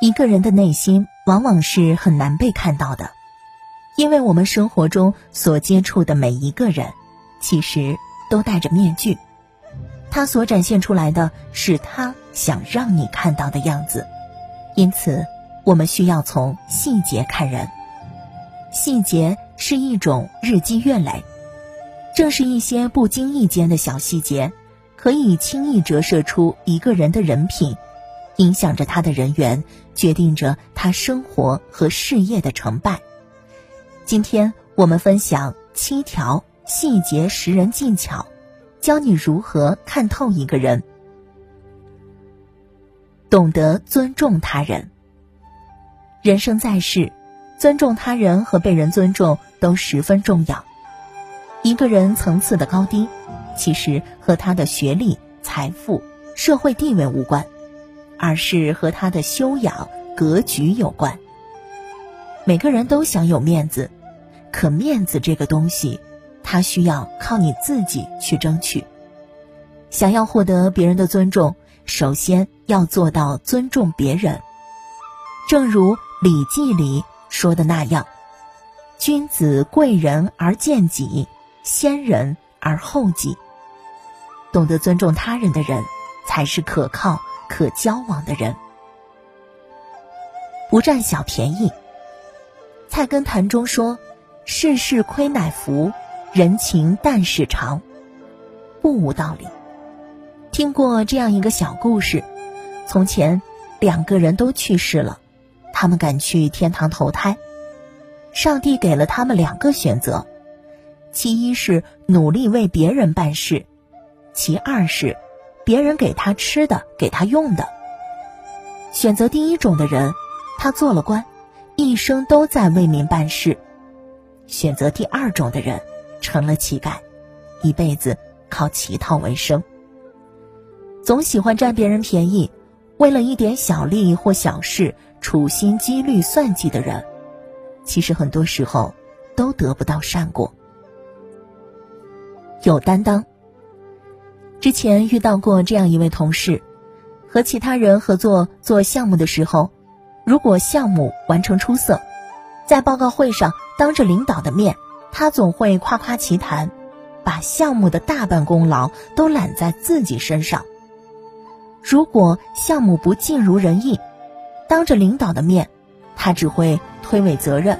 一个人的内心往往是很难被看到的，因为我们生活中所接触的每一个人，其实都戴着面具，他所展现出来的是他想让你看到的样子。因此，我们需要从细节看人。细节是一种日积月累，正是一些不经意间的小细节，可以轻易折射出一个人的人品。影响着他的人缘，决定着他生活和事业的成败。今天我们分享七条细节识人技巧，教你如何看透一个人。懂得尊重他人。人生在世，尊重他人和被人尊重都十分重要。一个人层次的高低，其实和他的学历、财富、社会地位无关。而是和他的修养、格局有关。每个人都想有面子，可面子这个东西，它需要靠你自己去争取。想要获得别人的尊重，首先要做到尊重别人。正如《礼记》里说的那样：“君子贵人而贱己，先人而后己。”懂得尊重他人的人，才是可靠。可交往的人，不占小便宜。菜根谭中说：“世事亏乃福，人情淡是长。”不无道理。听过这样一个小故事：从前两个人都去世了，他们赶去天堂投胎。上帝给了他们两个选择，其一是努力为别人办事，其二是。别人给他吃的，给他用的。选择第一种的人，他做了官，一生都在为民办事；选择第二种的人，成了乞丐，一辈子靠乞讨为生。总喜欢占别人便宜，为了一点小利或小事，处心积虑算计的人，其实很多时候都得不到善果。有担当。之前遇到过这样一位同事，和其他人合作做项目的时候，如果项目完成出色，在报告会上当着领导的面，他总会夸夸其谈，把项目的大半功劳都揽在自己身上。如果项目不尽如人意，当着领导的面，他只会推诿责任，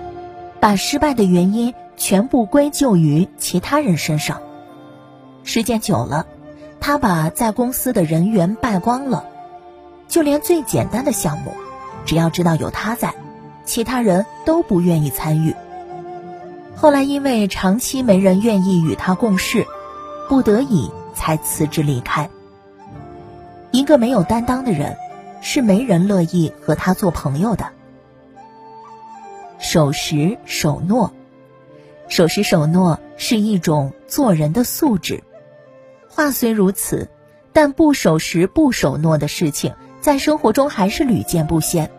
把失败的原因全部归咎于其他人身上。时间久了。他把在公司的人员败光了，就连最简单的项目，只要知道有他在，其他人都不愿意参与。后来因为长期没人愿意与他共事，不得已才辞职离开。一个没有担当的人，是没人乐意和他做朋友的。守时守诺，守时守诺是一种做人的素质。话虽如此，但不守时、不守诺的事情，在生活中还是屡见不鲜。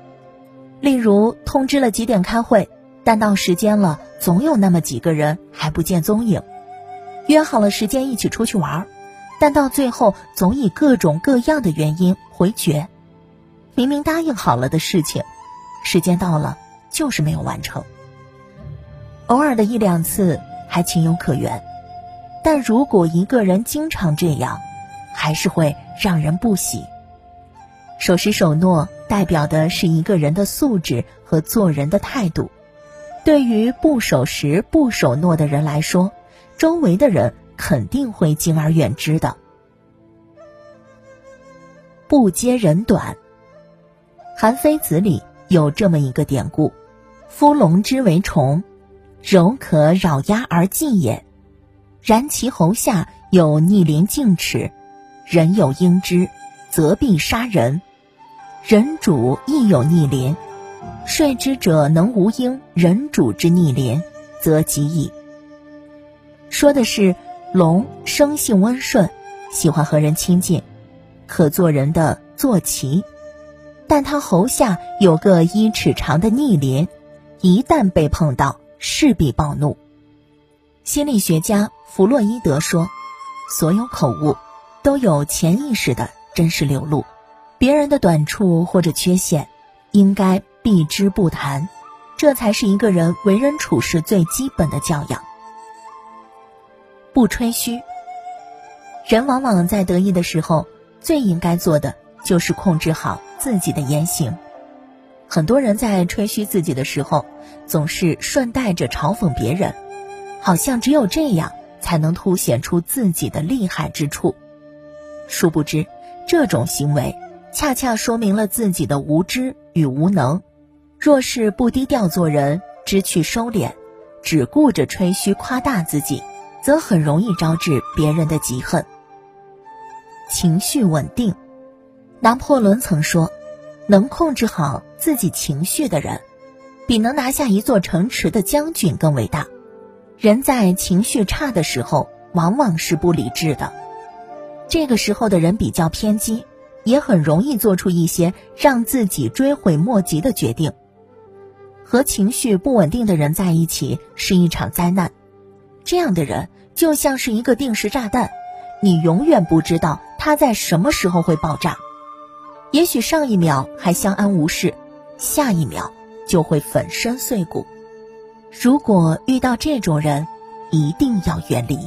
例如，通知了几点开会，但到时间了，总有那么几个人还不见踪影；约好了时间一起出去玩，但到最后总以各种各样的原因回绝。明明答应好了的事情，时间到了就是没有完成。偶尔的一两次还情有可原。但如果一个人经常这样，还是会让人不喜。守时守诺代表的是一个人的素质和做人的态度。对于不守时、不守诺的人来说，周围的人肯定会敬而远之的。不揭人短，《韩非子》里有这么一个典故：“夫龙之为虫，柔可扰压而尽也。”然其喉下有逆鳞径齿，人有应之，则必杀人。人主亦有逆鳞，率之者能无应人主之逆鳞，则吉矣。说的是龙生性温顺，喜欢和人亲近，可做人的坐骑，但它喉下有个一尺长的逆鳞，一旦被碰到，势必暴怒。心理学家弗洛伊德说：“所有口误都有潜意识的真实流露，别人的短处或者缺陷，应该避之不谈，这才是一个人为人处事最基本的教养。不吹嘘。人往往在得意的时候，最应该做的就是控制好自己的言行。很多人在吹嘘自己的时候，总是顺带着嘲讽别人，好像只有这样才能凸显出自己的厉害之处。殊不知，这种行为恰恰说明了自己的无知与无能。若是不低调做人，知趣收敛，只顾着吹嘘夸大自己，则很容易招致别人的嫉恨。情绪稳定，拿破仑曾说。能控制好自己情绪的人，比能拿下一座城池的将军更伟大。人在情绪差的时候，往往是不理智的。这个时候的人比较偏激，也很容易做出一些让自己追悔莫及的决定。和情绪不稳定的人在一起是一场灾难。这样的人就像是一个定时炸弹，你永远不知道他在什么时候会爆炸。也许上一秒还相安无事，下一秒就会粉身碎骨。如果遇到这种人，一定要远离。